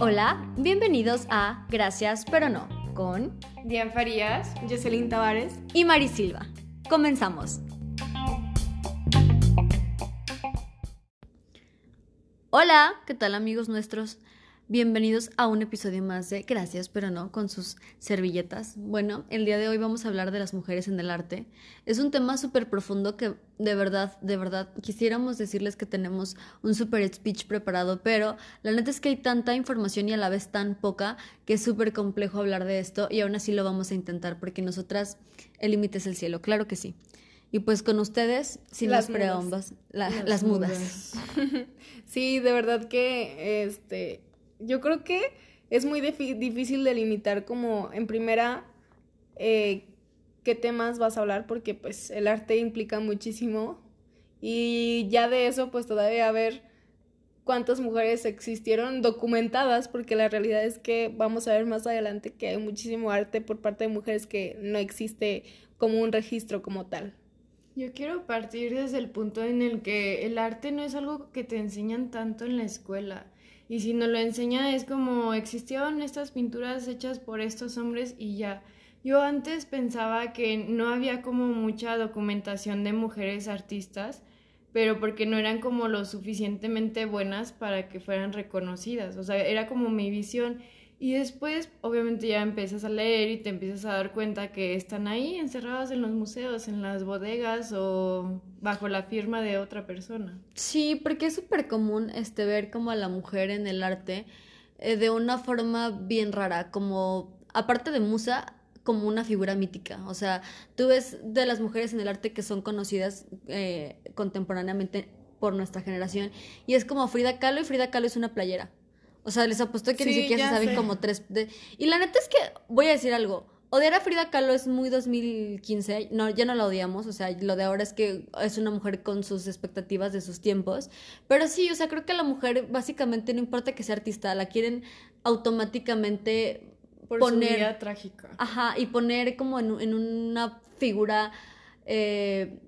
Hola, bienvenidos a Gracias pero no con Diane Farías, Jocelyn Tavares y Mari Silva. Comenzamos. Hola, ¿qué tal amigos nuestros? Bienvenidos a un episodio más de Gracias, pero no, con sus servilletas. Bueno, el día de hoy vamos a hablar de las mujeres en el arte. Es un tema súper profundo que de verdad, de verdad, quisiéramos decirles que tenemos un súper speech preparado, pero la neta es que hay tanta información y a la vez tan poca que es súper complejo hablar de esto y aún así lo vamos a intentar porque nosotras el límite es el cielo, claro que sí. Y pues con ustedes, sin las preombas, las, mudas. sí, de verdad que este yo creo que es muy difícil delimitar como en primera eh, qué temas vas a hablar porque pues el arte implica muchísimo y ya de eso pues todavía a ver cuántas mujeres existieron documentadas porque la realidad es que vamos a ver más adelante que hay muchísimo arte por parte de mujeres que no existe como un registro como tal. Yo quiero partir desde el punto en el que el arte no es algo que te enseñan tanto en la escuela. Y si nos lo enseña es como existieron estas pinturas hechas por estos hombres y ya. Yo antes pensaba que no había como mucha documentación de mujeres artistas, pero porque no eran como lo suficientemente buenas para que fueran reconocidas. O sea, era como mi visión. Y después, obviamente, ya empiezas a leer y te empiezas a dar cuenta que están ahí encerradas en los museos, en las bodegas o bajo la firma de otra persona. Sí, porque es súper común este, ver como a la mujer en el arte eh, de una forma bien rara, como, aparte de musa, como una figura mítica. O sea, tú ves de las mujeres en el arte que son conocidas eh, contemporáneamente por nuestra generación y es como Frida Kahlo y Frida Kahlo es una playera. O sea, les apuesto que ni siquiera se saben como tres. Y la neta es que voy a decir algo. Odiar a Frida Kahlo es muy 2015. No, ya no la odiamos. O sea, lo de ahora es que es una mujer con sus expectativas de sus tiempos. Pero sí, o sea, creo que a la mujer básicamente no importa que sea artista, la quieren automáticamente Por poner. Su vida trágica. Ajá, y poner como en, en una figura. Eh,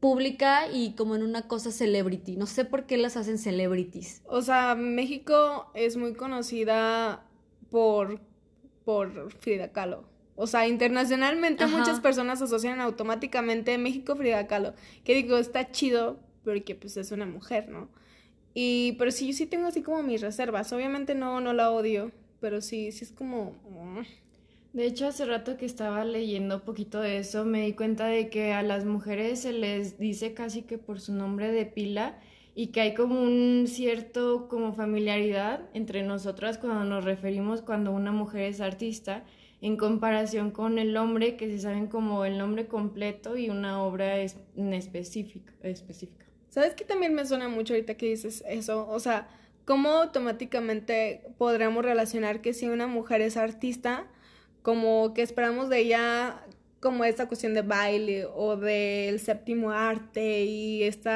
pública y como en una cosa celebrity. No sé por qué las hacen celebrities. O sea, México es muy conocida por, por Frida Kahlo. O sea, internacionalmente muchas personas asocian automáticamente México Frida Kahlo. Que digo, está chido porque pues es una mujer, ¿no? Y, pero sí, yo sí tengo así como mis reservas. Obviamente no, no la odio, pero sí, sí es como... De hecho, hace rato que estaba leyendo un poquito de eso, me di cuenta de que a las mujeres se les dice casi que por su nombre de pila y que hay como un cierto como familiaridad entre nosotras cuando nos referimos cuando una mujer es artista en comparación con el hombre que se saben como el nombre completo y una obra específica, específica. ¿Sabes que también me suena mucho ahorita que dices eso? O sea, ¿cómo automáticamente podríamos relacionar que si una mujer es artista, como que esperamos de ella como esta cuestión de baile o del séptimo arte y este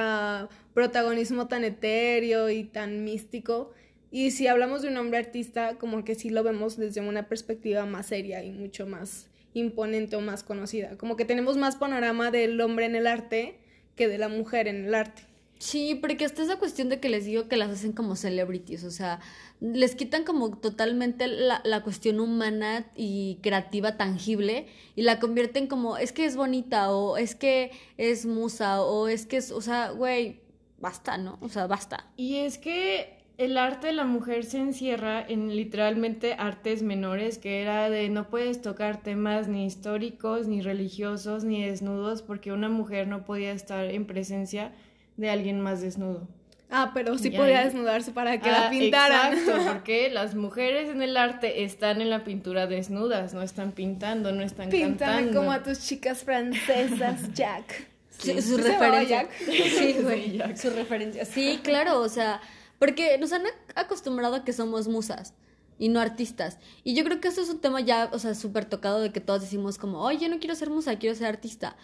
protagonismo tan etéreo y tan místico. Y si hablamos de un hombre artista, como que sí lo vemos desde una perspectiva más seria y mucho más imponente o más conocida. Como que tenemos más panorama del hombre en el arte que de la mujer en el arte. Sí, porque hasta esa cuestión de que les digo que las hacen como celebrities, o sea, les quitan como totalmente la, la, cuestión humana y creativa tangible y la convierten como es que es bonita o es que es musa o es que es, o sea, güey, basta, ¿no? O sea, basta. Y es que el arte de la mujer se encierra en literalmente artes menores, que era de no puedes tocar temas ni históricos, ni religiosos, ni desnudos, porque una mujer no podía estar en presencia de alguien más desnudo. Ah, pero sí podía desnudarse para que la ah, pintaran. Exacto, porque las mujeres en el arte están en la pintura desnudas, no están pintando, no están Píntame cantando. como a tus chicas francesas, Jack. Sí, su referencia. Sí, güey. su referencia. Sí, claro, o sea, porque nos han acostumbrado a que somos musas y no artistas. Y yo creo que eso es un tema ya, o sea, súper tocado de que todos decimos como, oye, yo no quiero ser musa, quiero ser artista.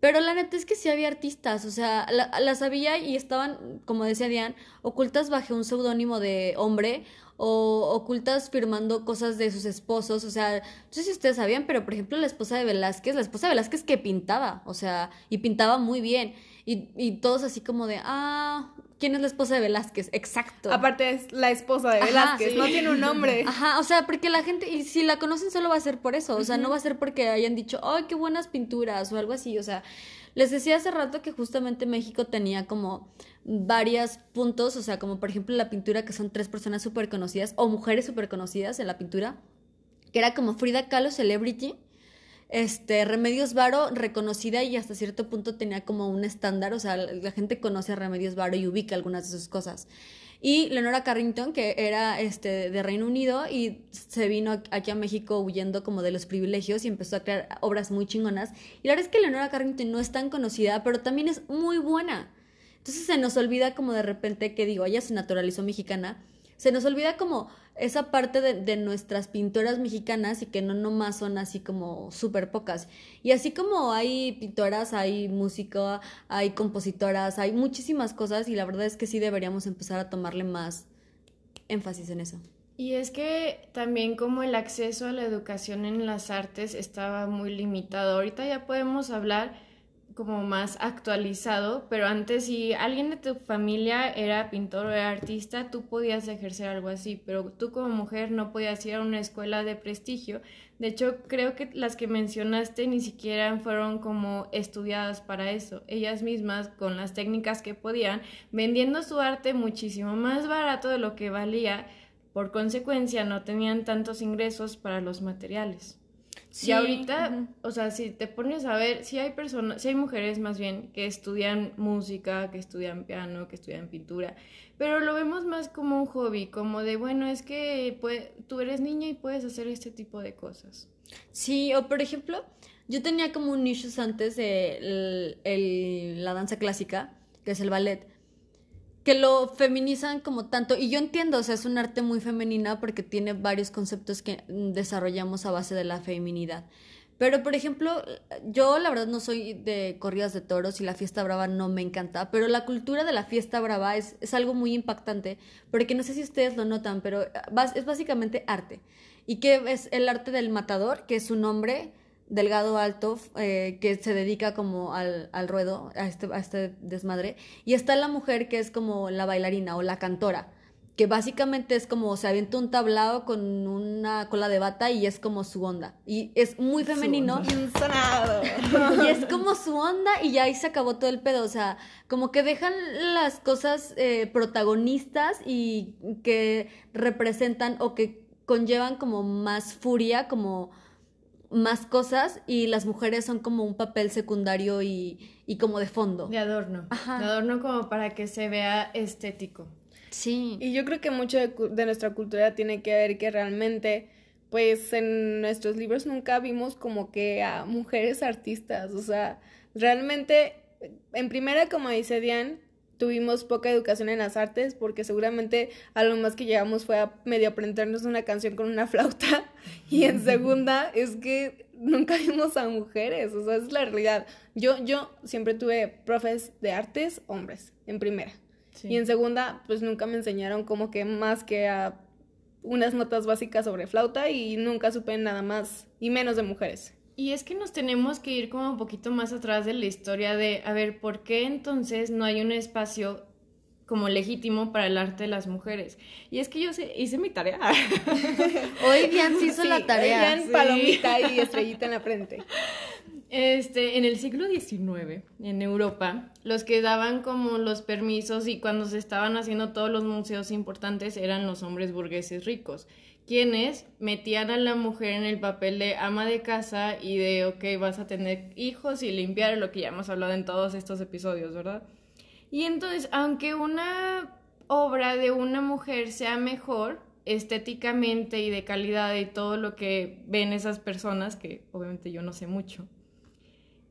Pero la neta es que sí había artistas, o sea, las había y estaban, como decía Diane, ocultas bajo un seudónimo de hombre o ocultas firmando cosas de sus esposos, o sea, no sé si ustedes sabían, pero por ejemplo la esposa de Velázquez, la esposa de Velázquez que pintaba, o sea, y pintaba muy bien. Y, y todos así como de, ah, ¿quién es la esposa de Velázquez? Exacto. Aparte es la esposa de Velázquez, no tiene un nombre. Ajá, o sea, porque la gente, y si la conocen solo va a ser por eso, o sea, no va a ser porque hayan dicho, ay, qué buenas pinturas o algo así, o sea, les decía hace rato que justamente México tenía como varios puntos, o sea, como por ejemplo la pintura que son tres personas súper conocidas o mujeres súper conocidas en la pintura, que era como Frida Kahlo Celebrity, este, Remedios Varo, reconocida y hasta cierto punto tenía como un estándar, o sea, la gente conoce a Remedios Varo y ubica algunas de sus cosas. Y Leonora Carrington, que era este, de Reino Unido y se vino aquí a México huyendo como de los privilegios y empezó a crear obras muy chingonas. Y la verdad es que Leonora Carrington no es tan conocida, pero también es muy buena. Entonces se nos olvida como de repente que digo, ella se naturalizó mexicana se nos olvida como esa parte de, nuestras pintoras mexicanas y que no nomás son así como súper pocas. Y así como hay pintoras, hay música, hay compositoras, hay muchísimas cosas y la verdad es que sí deberíamos empezar a tomarle más énfasis en eso. Y es que también como el acceso a la educación en las artes estaba muy limitado. Ahorita ya podemos hablar como más actualizado, pero antes si alguien de tu familia era pintor o era artista, tú podías ejercer algo así, pero tú como mujer no podías ir a una escuela de prestigio. De hecho, creo que las que mencionaste ni siquiera fueron como estudiadas para eso. Ellas mismas, con las técnicas que podían, vendiendo su arte muchísimo más barato de lo que valía, por consecuencia no tenían tantos ingresos para los materiales. Sí, y ahorita, o sea, si te pones a ver, si hay personas, si hay mujeres más bien que estudian música, que estudian piano, que estudian pintura, pero lo vemos más como un hobby, como de, bueno, es que tú eres niña y puedes hacer este tipo de cosas. Sí, o por ejemplo, yo tenía como un nicho antes de la danza clásica, que es el ballet que lo feminizan como tanto, y yo entiendo, o sea, es un arte muy femenina porque tiene varios conceptos que desarrollamos a base de la feminidad. Pero, por ejemplo, yo la verdad no soy de corridas de toros y la fiesta brava no me encanta, pero la cultura de la fiesta brava es, es algo muy impactante, porque no sé si ustedes lo notan, pero es básicamente arte. ¿Y qué es el arte del matador, que es un hombre delgado alto eh, que se dedica como al, al ruedo, a este, a este desmadre. Y está la mujer que es como la bailarina o la cantora, que básicamente es como se avienta un tablado con una cola de bata y es como su onda. Y es muy femenino. y es como su onda y ya ahí se acabó todo el pedo. O sea, como que dejan las cosas eh, protagonistas y que representan o que conllevan como más furia, como más cosas y las mujeres son como un papel secundario y, como de fondo. De adorno. De adorno como para que se vea estético. Sí. Y yo creo que mucho de, de, nuestra cultura tiene que ver que realmente, pues en nuestros libros nunca vimos como que a mujeres artistas. O sea, realmente, en primera, como dice Diane, tuvimos poca educación en las artes porque seguramente a lo más que llegamos fue a medio aprendernos una canción con una flauta y en segunda es que nunca vimos a mujeres, o sea, es la realidad. Yo, yo siempre tuve profes de artes hombres en primera y en segunda pues nunca me enseñaron como que más que a unas notas básicas sobre flauta y nunca supe nada más y menos de mujeres. Y es que nos tenemos que ir como un poquito más atrás de la historia de, a ver, ¿por qué entonces no hay un espacio como legítimo para el arte de las mujeres? Y es que yo hice mi tarea. Hoy Diane se hizo la tarea. Diane, palomita y estrellita en la frente. Este, en el siglo XIX, en Europa, los que daban como los permisos y cuando se estaban haciendo todos los museos importantes eran los hombres burgueses ricos quienes metían a la mujer en el papel de ama de casa y de, ok, vas a tener hijos y limpiar, lo que ya hemos hablado en todos estos episodios, ¿verdad? Y entonces, aunque una obra de una mujer sea mejor estéticamente y de calidad y todo lo que ven esas personas, que obviamente yo no sé mucho,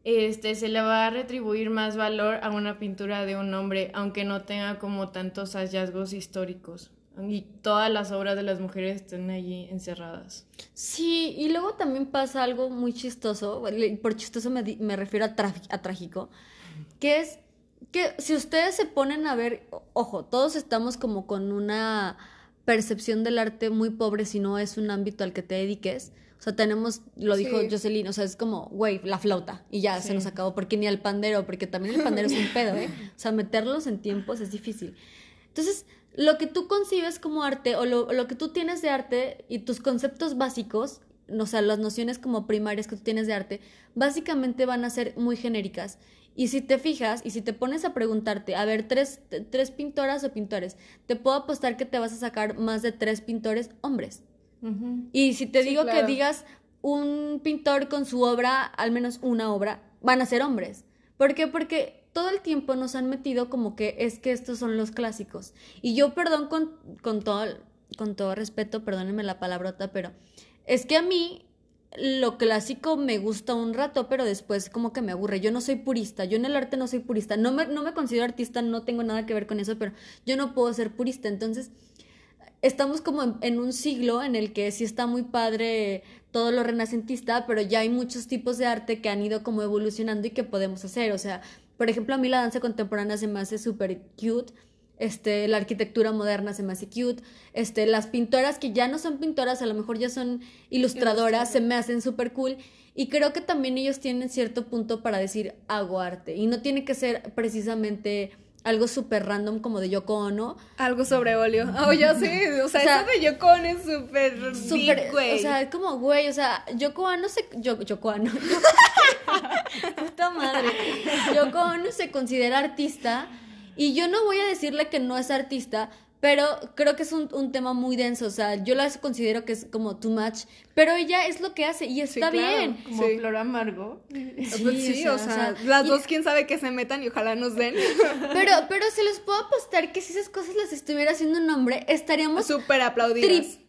este, se le va a retribuir más valor a una pintura de un hombre, aunque no tenga como tantos hallazgos históricos y todas las obras de las mujeres estén allí encerradas. Sí, y luego también pasa algo muy chistoso, por chistoso me, me refiero a, a trágico, que es que si ustedes se ponen a ver, ojo, todos estamos como con una percepción del arte muy pobre si no es un ámbito al que te dediques, O sea, tenemos, lo dijo Sí. Jocelyn, o sea, es como, güey, la flauta, y ya se nos acabó, porque ni al pandero, porque también el pandero es un pedo, ¿eh? O sea, meterlos en tiempos es difícil. Entonces, lo que tú concibes como arte, o lo, lo que tú tienes de arte, y tus conceptos básicos, o sea, las nociones como primarias que tú tienes de arte, básicamente van a ser muy genéricas. Y si te fijas y si te pones a preguntarte, a ver, tres, tres pintoras o pintores, te puedo apostar que te vas a sacar más de tres pintores hombres. Y si te Sí, digo claro. que digas un pintor con su obra, al menos una obra, van a ser hombres. ¿Por qué? Porque todo el tiempo nos han metido como que es que estos son los clásicos. Y yo, perdón, con, con, todo, con todo respeto, perdónenme la palabrota, pero es que a mí lo clásico me gusta un rato, pero después como que me aburre. Yo no soy purista, yo en el arte no soy purista. No me, no me considero artista, no tengo nada que ver con eso, pero yo no puedo ser purista. Entonces, estamos como en, en un siglo en el que sí está muy padre todo lo renacentista, pero ya hay muchos tipos de arte que han ido como evolucionando y que podemos hacer. O sea, por ejemplo, a mí la danza contemporánea se me hace súper cute. Este, la arquitectura moderna se me hace cute. Este, las pintoras que ya no son pintoras, a lo mejor ya son ilustradoras, se me hacen súper cool. Y creo que también ellos tienen cierto punto para decir hago arte. Y no tiene que ser precisamente algo súper random como de Yoko Ono. Algo sobre óleo. Oh, yo sí. O sea, O sea, eso de Yoko Ono es súper deep, güey. o sea, es como, güey, o sea, Yoko Ono se, yo, Yoko Ono, puta madre, Yoko Ono se considera artista y yo no voy a decirle que no es artista, pero creo que es un, un tema muy denso, o sea, yo la considero que es como too much, pero ella es lo que hace y está claro. bien. Como Sí. flor amargo. Pues Sí, o o sea, sea, o sea, las y- dos quién sabe que se metan y ojalá nos den. Pero, pero se los puedo apostar que si esas cosas las estuviera haciendo un hombre, estaríamos Súper aplaudidas. trip,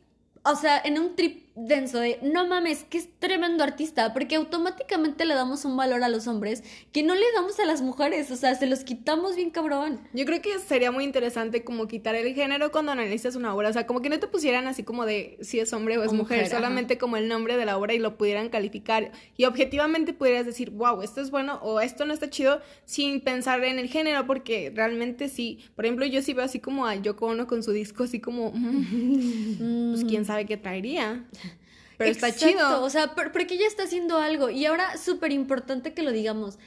o sea, en un trip denso de, no mames, que es tremendo artista, porque automáticamente le damos un valor a los hombres que no le damos a las mujeres, o sea, se los quitamos bien cabrón. Yo creo que sería muy interesante como quitar el género cuando analizas una obra, o sea, como que no te pusieran así como de si es hombre o es O mujer, mujer, ajá. solamente como el nombre de la obra y lo pudieran calificar y objetivamente pudieras decir, wow, esto es bueno o esto no está chido sin pensar en el género, porque realmente sí, por ejemplo, yo sí veo así como a Yoko Ono con su disco así como, mm, pues quién sabe qué traería. Pero está Exacto, chido. O sea, por- porque ella está haciendo algo. Y ahora, súper importante que lo digamos.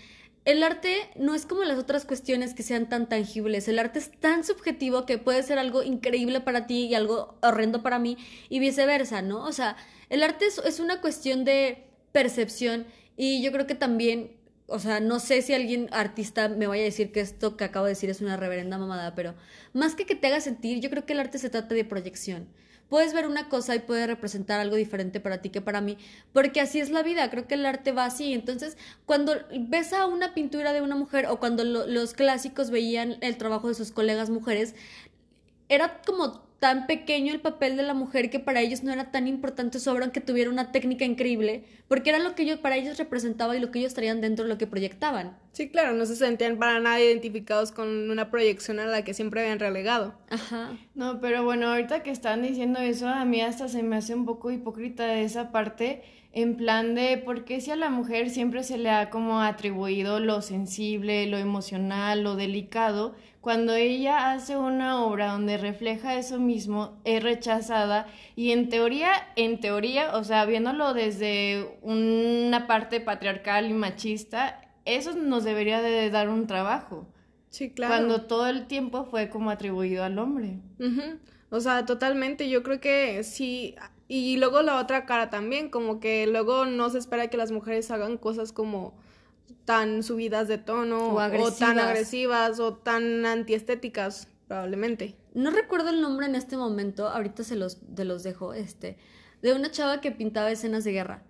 El arte no es como las otras cuestiones que sean tan tangibles. El arte es tan subjetivo que puede ser algo increíble para ti y algo horrendo para mí y viceversa, ¿no? O sea, el arte es, es una cuestión de percepción y yo creo que también, o sea, no sé si alguien artista me vaya a decir que esto que acabo de decir es una reverenda mamada, pero más que que te haga sentir, yo creo que el arte se trata de proyección puedes ver una cosa y puede representar algo diferente para ti que para mí, porque así es la vida, creo que el arte va así. Entonces, cuando ves a una pintura de una mujer o cuando lo- los clásicos veían el trabajo de sus colegas mujeres, era como tan pequeño el papel de la mujer que para ellos no era tan importante su obra aunque tuviera una técnica increíble, porque era lo que ellos, para ellos representaba y lo que ellos traían dentro de lo que proyectaban. Sí, claro, no se sentían para nada identificados con una proyección a la que siempre habían relegado. Ajá. No, pero bueno, ahorita que están diciendo eso, a mí hasta se me hace un poco hipócrita de esa parte, en plan de por qué si a la mujer siempre se le ha como atribuido lo sensible, lo emocional, lo delicado, cuando ella hace una obra donde refleja eso mismo, es rechazada y en teoría, en teoría, o sea, viéndolo desde una parte patriarcal y machista, eso nos debería de dar un trabajo. Sí, claro. Cuando todo el tiempo fue como atribuido al hombre. Ujú. O sea, totalmente, yo creo que sí. Y luego la otra cara también, como que luego no se espera que las mujeres hagan cosas como tan subidas de tono O tan agresivas. o tan antiestéticas, probablemente. No recuerdo el nombre en este momento, ahorita se los, te los dejo, este, de una chava que pintaba escenas de guerra.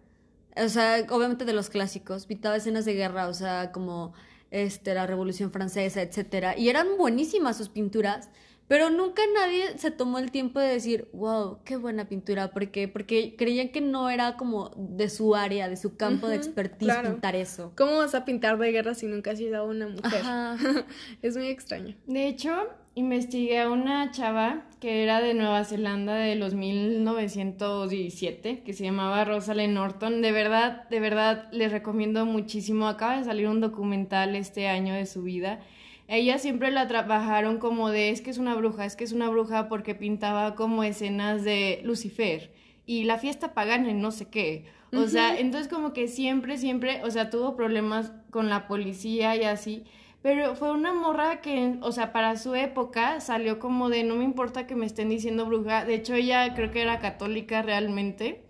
O sea, obviamente de los clásicos, pintaba escenas de guerra, o sea, como este, la Revolución Francesa, etcétera. Y eran buenísimas sus pinturas, pero nunca nadie se tomó el tiempo de decir, wow, qué buena pintura, porque, porque creían que no era como de su área, de su campo de expertise claro. pintar eso. ¿Cómo vas a pintar de guerra si nunca has sido una mujer? Ajá. es muy extraño. De hecho, investigué a una chava que era de Nueva Zelanda de los 1917, que se llamaba Rosalind Norton. De verdad, de verdad, les recomiendo muchísimo. Acaba de salir un documental este año de su vida. Ella siempre la trabajaron como de es que es una bruja, es que es una bruja porque pintaba como escenas de Lucifer y la fiesta pagana y no sé qué. O sea, entonces como que siempre, siempre, o sea, tuvo problemas con la policía y así. Pero fue una morra que, o sea, para su época salió como de no me importa que me estén diciendo bruja. De hecho, ella creo que era católica realmente.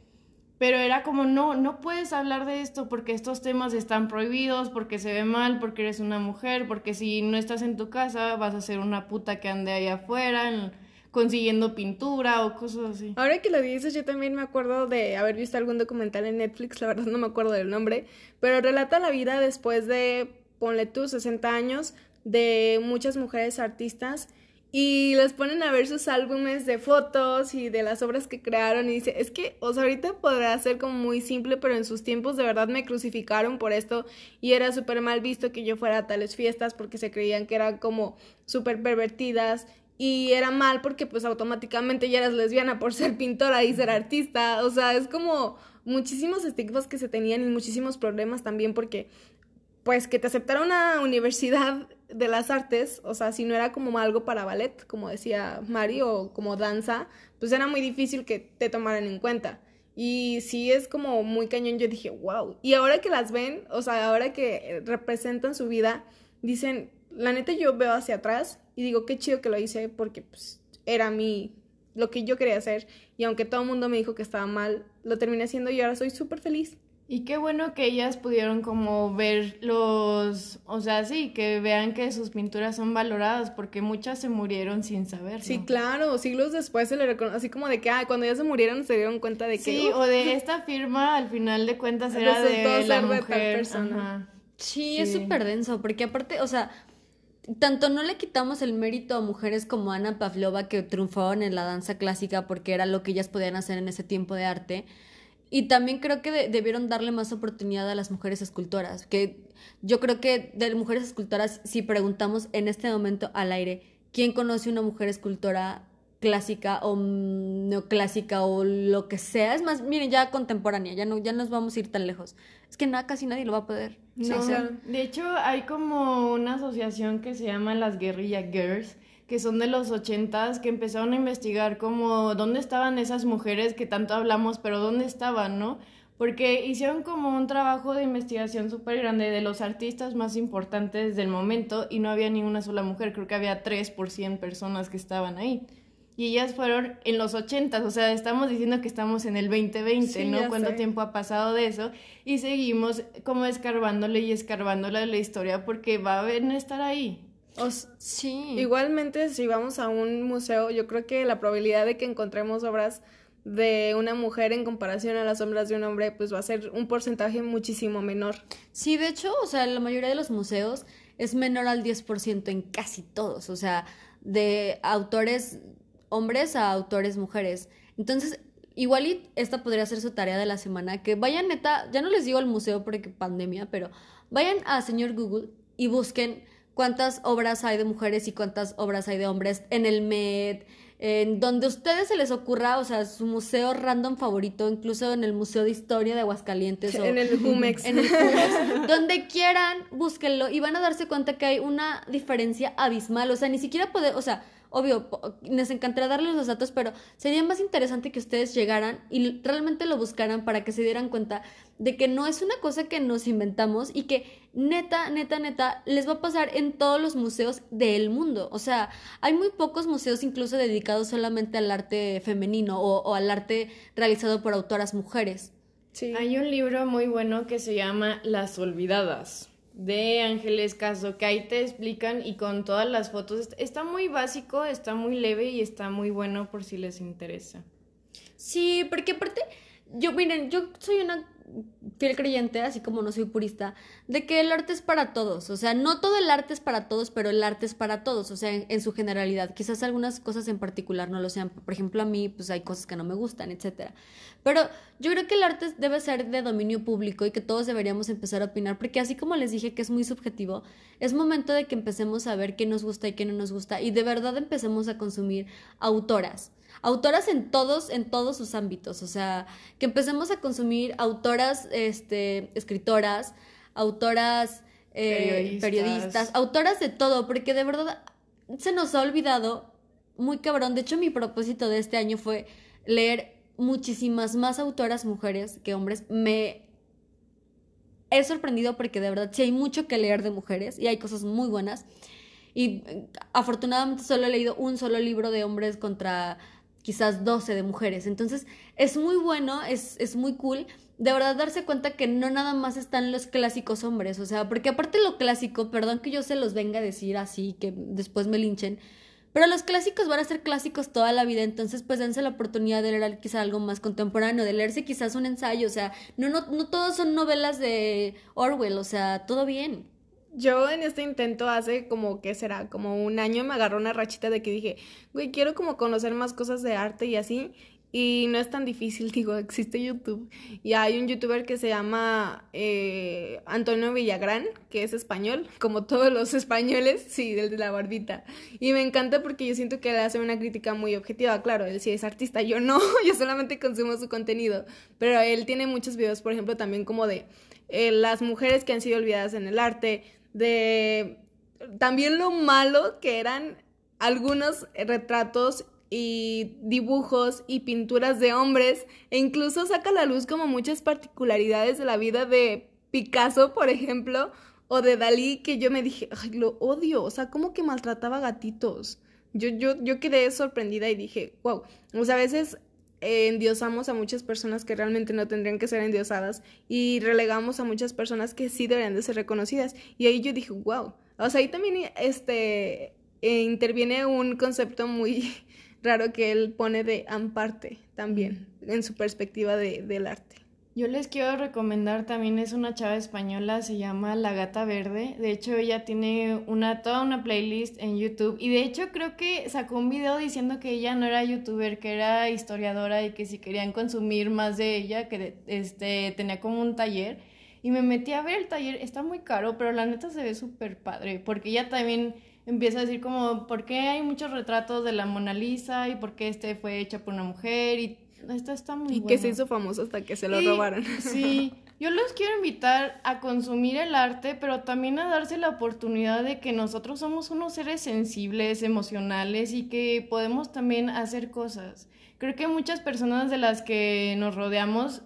Pero era como, no, no puedes hablar de esto porque estos temas están prohibidos, porque se ve mal, porque eres una mujer, porque si no estás en tu casa vas a ser una puta que ande ahí afuera consiguiendo pintura o cosas así. Ahora que lo dices, yo también me acuerdo de haber visto algún documental en Netflix, la verdad no me acuerdo del nombre, pero relata la vida después de ponle tú 60 años de muchas mujeres artistas y les ponen a ver sus álbumes de fotos y de las obras que crearon y dice, es que, o sea, ahorita podrá ser como muy simple, pero en sus tiempos de verdad me crucificaron por esto y era súper mal visto que yo fuera a tales fiestas porque se creían que eran como súper pervertidas y era mal porque pues automáticamente ya eras lesbiana por ser pintora y ser artista, o sea, es como muchísimos estigmas que se tenían y muchísimos problemas también porque pues que te aceptara una universidad de las artes, o sea, si no era como algo para ballet, como decía Mari, o como danza, pues era muy difícil que te tomaran en cuenta. Y sí es como muy cañón, yo dije, wow. Y ahora que las ven, o sea, ahora que representan su vida, dicen, la neta yo veo hacia atrás y digo, qué chido que lo hice porque pues era mi, lo que yo quería hacer. Y aunque todo el mundo me dijo que estaba mal, lo terminé haciendo y ahora soy súper feliz. Y qué bueno que ellas pudieron como ver los, o sea, sí, que vean que sus pinturas son valoradas, porque muchas se murieron sin saberlo. Sí, claro, siglos después se le reconoce, así como de que, ah, cuando ya se murieron se dieron cuenta de que... Sí, o de esta firma, al final de cuentas, era de la mujer. persona. Sí, sí, es súper denso, porque aparte, o sea, tanto no le quitamos el mérito a mujeres como Ana Pavlova que triunfaban en la danza clásica porque era lo que ellas podían hacer en ese tiempo de arte, y también creo que debieron darle más oportunidad a las mujeres escultoras, que yo creo que de mujeres escultoras, si preguntamos en este momento al aire, ¿quién conoce una mujer escultora clásica o neoclásica o lo que sea? Es más, miren, ya contemporánea, ya no, ya nos vamos a ir tan lejos. Es que nada, casi nadie lo va a poder. No, de hecho hay como una asociación que se llama las Guerrilla Girls, que son de los ochentas, que empezaron a investigar como dónde estaban esas mujeres que tanto hablamos, pero dónde estaban, ¿no? Porque hicieron como un trabajo de investigación súper grande de los artistas más importantes del momento y no había ni una sola mujer, creo que había tres por cien personas que estaban ahí. Y ellas fueron en los ochentas, o sea, estamos diciendo que estamos en el 2020, ¿no? ¿Cuánto tiempo ha pasado de eso? Y seguimos como escarbándole y escarbándole la historia porque va a estar ahí sí. Igualmente, si vamos a un museo, yo creo que la probabilidad de que encontremos obras de una mujer en comparación a las obras de un hombre, pues va a ser un porcentaje muchísimo menor. Sí, de hecho, o sea, la mayoría de los museos es menor al 10% en casi todos, o sea, de autores hombres a autores mujeres. Entonces, igual y esta podría ser su tarea de la semana, que vayan neta, ya no les digo al museo porque pandemia, pero vayan a señor Google y busquen cuántas obras hay de mujeres y cuántas obras hay de hombres en el Met, en donde a ustedes se les ocurra, o sea, su museo random favorito, incluso en el Museo de Historia de Aguascalientes. O en el Jumex. En el Jumex. donde quieran, búsquenlo y van a darse cuenta que hay una diferencia abismal. O sea, ni siquiera puede, o sea, obvio, les encantaría darles los datos, pero sería más interesante que ustedes llegaran y realmente lo buscaran para que se dieran cuenta de que no es una cosa que nos inventamos y que neta, neta, neta, les va a pasar en todos los museos del mundo. O sea, hay muy pocos museos incluso dedicados solamente al arte femenino o, al arte realizado por autoras mujeres. Sí. Hay un libro muy bueno que se llama Las Olvidadas de Ángeles Caso, que ahí te explican y con todas las fotos. Está muy básico, está muy leve y está muy bueno por si les interesa. Sí, porque aparte, yo, miren, yo soy una fiel creyente, así como no soy purista, de que el arte es para todos. O sea, no todo el arte es para todos, pero el arte es para todos, o sea, en, su generalidad. Quizás algunas cosas en particular no lo sean. Por ejemplo, a mí, pues hay cosas que no me gustan, etcétera. Pero yo creo que el arte debe ser de dominio público y que todos deberíamos empezar a opinar, porque así como les dije que es muy subjetivo, es momento de que empecemos a ver qué nos gusta y qué no nos gusta y de verdad empecemos a consumir autoras autoras en todos, en todos sus ámbitos, o sea, que empecemos a consumir autoras, este, escritoras, autoras, eh, periodistas. autoras de todo, porque de verdad se nos ha olvidado muy cabrón. De hecho, mi propósito de este año fue leer muchísimas más autoras mujeres que hombres. Me he sorprendido porque de verdad sí hay mucho que leer de mujeres y hay cosas muy buenas. Y eh, afortunadamente solo he leído un solo libro de hombres contra quizás 12 de mujeres. Entonces es muy bueno, es, es muy cool de verdad darse cuenta que no nada más están los clásicos hombres, o sea, porque aparte lo clásico, perdón que yo se los venga a decir así, que después me linchen, pero los clásicos van a ser clásicos toda la vida, entonces pues dense la oportunidad de leer quizás algo más contemporáneo, de leerse quizás un ensayo, o sea, no, no, no todos son novelas de Orwell, o sea, todo bien. Yo en este intento hace como, ¿qué será? Como un año me agarró una rachita de que dije, güey, quiero como conocer más cosas de arte y así. Y no es tan difícil, digo, existe YouTube. Y hay un youtuber que se llama eh, Antonio Villagrán, que es español, como todos los españoles, sí, del de la barbita. Y me encanta porque yo siento que le hace una crítica muy objetiva. Claro, él sí es artista, yo no, yo solamente consumo su contenido. Pero él tiene muchos videos, por ejemplo, también como de eh, las mujeres que han sido olvidadas en el arte, de también lo malo que eran algunos retratos y dibujos y pinturas de hombres e incluso saca a la luz como muchas particularidades de la vida de Picasso, por ejemplo, o de Dalí que yo me dije, ay, lo odio, o sea, como que maltrataba gatitos. Yo, yo, yo quedé sorprendida y dije, wow, o sea, a veces endiosamos a muchas personas que realmente no tendrían que ser endiosadas y relegamos a muchas personas que sí deberían de ser reconocidas. Y ahí yo dije, wow, o sea, ahí también este, interviene un concepto muy raro que él pone de amparte también en su perspectiva de, del arte. Yo les quiero recomendar también es una chava española, se llama La Gata Verde. De hecho, ella tiene una toda una playlist en YouTube y de hecho creo que sacó un video diciendo que ella no era youtuber, que era historiadora y que si querían consumir más de ella, que este tenía como un taller y me metí a ver el taller, está muy caro, pero la neta se ve súper padre, porque ella también empieza a decir como, ¿por qué hay muchos retratos de la Mona Lisa? ¿Y por qué este fue hecha por una mujer? Y esto está muy Y que se hizo famoso hasta que se lo robaron. Sí, yo los quiero invitar a consumir el arte, pero también a darse la oportunidad de que nosotros somos unos seres sensibles, emocionales y que podemos también hacer cosas. Creo que muchas personas de las que nos rodeamos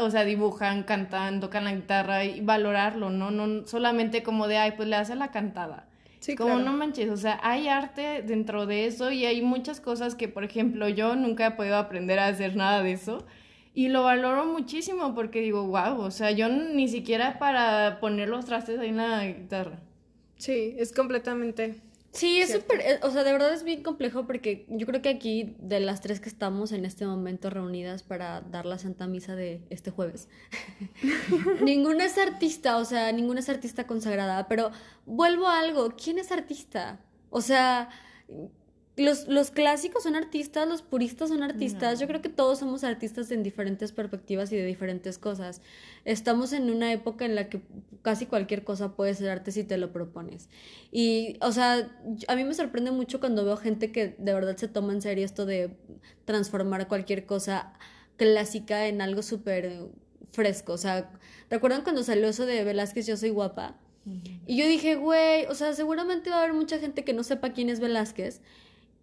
o sea, dibujan, cantan, tocan la guitarra y valorarlo, ¿no? No solamente como de, ay, pues le hace la cantada. Sí, Como no manches, o sea, hay arte dentro de eso y hay muchas cosas que, por ejemplo, yo nunca he podido aprender a hacer nada de eso y lo valoro muchísimo porque digo, wow, o sea, yo ni siquiera para poner los trastes ahí en la guitarra. Sí, es completamente Sí, es súper, eh, o sea, de verdad es bien complejo porque yo creo que aquí de las tres que estamos en este momento reunidas para dar la Santa Misa de este jueves, ninguna es artista, o sea, ninguna es artista consagrada, pero vuelvo a algo, ¿quién es artista? O sea, los, los clásicos son artistas, los puristas son artistas. Yo creo que todos somos artistas en diferentes perspectivas y de diferentes cosas. Estamos en una época en la que casi cualquier cosa puede ser arte si te lo propones. Y, o sea, a mí me sorprende mucho cuando veo gente que de verdad se toma en serio esto de transformar cualquier cosa clásica en algo súper fresco. O sea, ¿recuerdan cuando salió eso de Velázquez Yo Soy Guapa? Y yo dije, güey, o sea, seguramente va a haber mucha gente que no sepa quién es Velázquez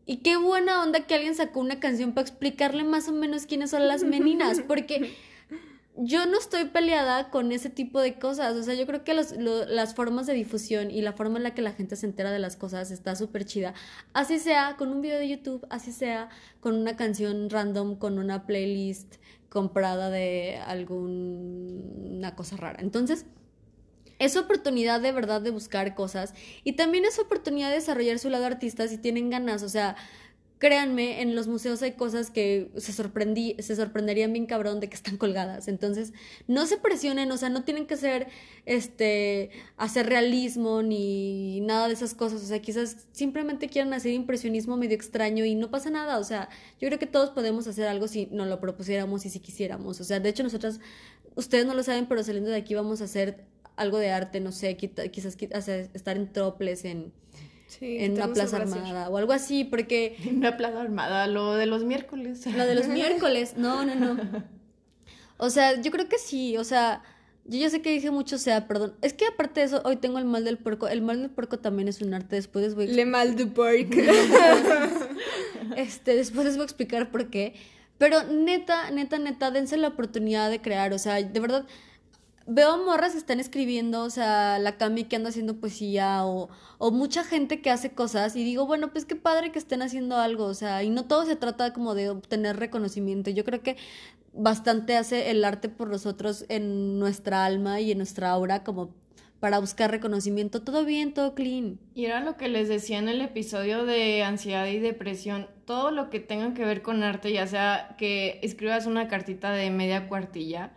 y qué buena onda que alguien sacó una canción para explicarle más o menos quiénes son las meninas, porque yo no estoy peleada con ese tipo de cosas. O sea, yo creo que las formas de difusión y la forma en la que la gente se entera de las cosas está súper chida. Así sea con un video de YouTube, así sea con una canción random, con una playlist comprada de alguna cosa rara. Entonces, es oportunidad de verdad de buscar cosas y también es oportunidad de desarrollar su lado artista si tienen ganas, o sea, créanme, en los museos hay cosas que se, sorprendí, se sorprenderían bien cabrón de que están colgadas. Entonces, no se presionen, o sea, no tienen que ser, este, hacer realismo ni nada de esas cosas. O sea, quizás simplemente quieran hacer impresionismo medio extraño y no pasa nada. O sea, yo creo que todos podemos hacer algo si nos lo propusiéramos y si quisiéramos. O sea, de hecho, nosotras, ustedes no lo saben, pero saliendo de aquí vamos a hacer algo de arte, no sé, quizás estar en troples, en, en una plaza armada o algo así, porque... En una plaza armada, lo de los miércoles. Lo de los miércoles, no, no, no. O sea, yo creo que sí, o sea, yo ya sé que dije mucho sea, perdón. Es que aparte de eso, hoy tengo el mal del puerco. El mal del puerco también es un arte, después les voy a... Le mal du porc. este, después les voy a explicar por qué. Pero neta, neta, neta, dense la oportunidad de crear. O sea, de verdad, veo morras que están escribiendo, o sea, la Cami que anda haciendo poesía o, o mucha gente que hace cosas y digo, bueno, pues qué padre que estén haciendo algo, o sea, y no todo se trata como de obtener reconocimiento. Yo creo que bastante hace el arte por nosotros en nuestra alma y en nuestra aura como para buscar reconocimiento. Todo bien, todo clean. Y era lo que les decía en el episodio de ansiedad y depresión. Todo lo que tenga que ver con arte, ya sea que escribas una cartita de media cuartilla,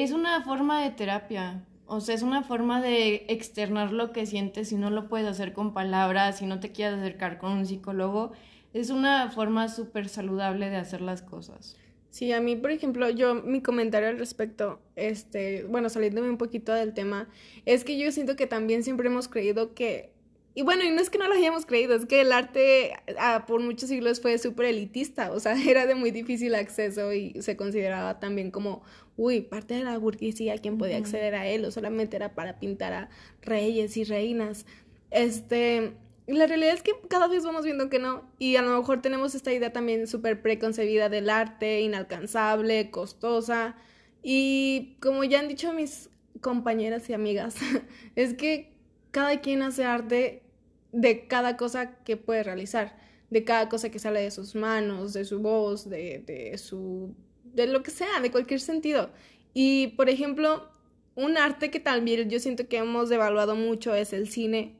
es una forma de terapia. O sea, es una forma de externar lo que sientes si no lo puedes hacer con palabras, si no te quieres acercar con un psicólogo. Es una forma súper saludable de hacer las cosas. Sí, a mí, por ejemplo, yo, mi comentario al respecto, este, bueno, saliéndome un poquito del tema, es que yo siento que también siempre hemos creído que, y bueno, y no es que no lo hayamos creído, es que el arte ah, por muchos siglos fue súper elitista, o sea, era de muy difícil acceso y se consideraba también como, uy, parte de la burguesía quien podía acceder a él, o solamente era para pintar a reyes y reinas. Este, la realidad es que cada vez vamos viendo que no. Y a lo mejor tenemos esta idea también súper preconcebida del arte, inalcanzable, costosa. Y como ya han dicho mis compañeras y amigas, es que cada quien hace arte de cada cosa que puede realizar, de cada cosa que sale de sus manos, de su voz, de, de su... de lo que sea, de cualquier sentido. Y, por ejemplo, un arte que también yo siento que hemos devaluado mucho es el cine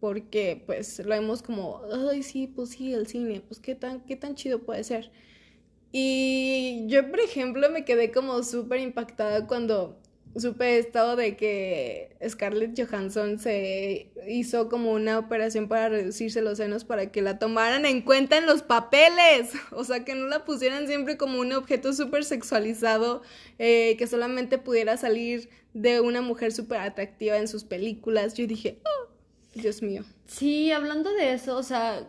porque pues lo vemos como, ay, sí, pues sí, el cine, pues qué tan, qué tan chido puede ser. Y yo, por ejemplo, me quedé como súper impactada cuando supe esto de que Scarlett Johansson se hizo como una operación para reducirse los senos para que la tomaran en cuenta en los papeles. O sea, que no la pusieran siempre como un objeto súper sexualizado, eh, que solamente pudiera salir de una mujer súper atractiva en sus películas. Yo dije, oh, Dios mío. Sí, hablando de eso, o sea,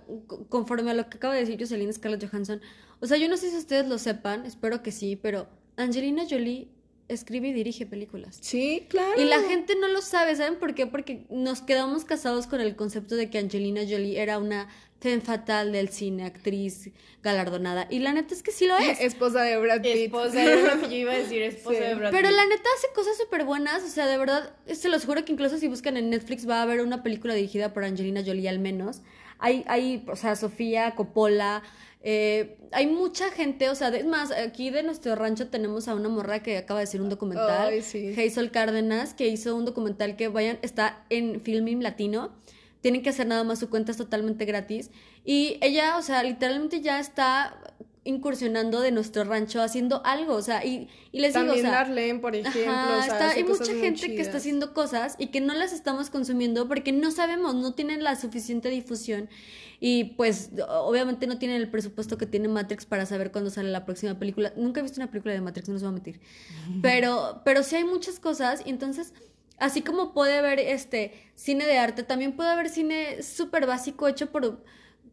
conforme a lo que acaba de decir Jocelyn Scarlett Johansson, o sea, yo no sé si ustedes lo sepan, espero que sí, pero Angelina Jolie escribe y dirige películas. Sí, claro. Y la gente no lo sabe, ¿saben por qué? Porque nos quedamos casados con el concepto de que Angelina Jolie era una femme fatal del cine, actriz galardonada. Y la neta es que sí lo es. esposa de Brad Pitt. Esposa, era lo que yo iba a decir, esposa de Brad Pitt. Pero la neta hace cosas súper buenas, o sea, de verdad, se los juro que incluso si buscan en Netflix va a haber una película dirigida por Angelina Jolie al menos. Hay, hay o sea, Sofía, Coppola, eh, hay mucha gente, o sea, es más, aquí de nuestro rancho tenemos a una morra que acaba de hacer un documental, Hazel Cárdenas, que hizo un documental que vayan, está en Filming Latino, tienen que hacer nada más su cuenta es totalmente gratis, y ella, o sea, literalmente ya está incursionando de nuestro rancho haciendo algo, o sea, y, y les También digo, o sea, Darlene, por ejemplo, ajá, o sea, está- hay mucha gente que está haciendo cosas y que no las estamos consumiendo porque no sabemos, no tienen la suficiente difusión y pues obviamente no tienen el presupuesto que tiene Matrix para saber cuándo sale la próxima película. Nunca he visto una película de Matrix, no les voy a mentir. Pero, pero sí hay muchas cosas y entonces, así como puede haber este cine de arte, también puede haber cine súper básico hecho por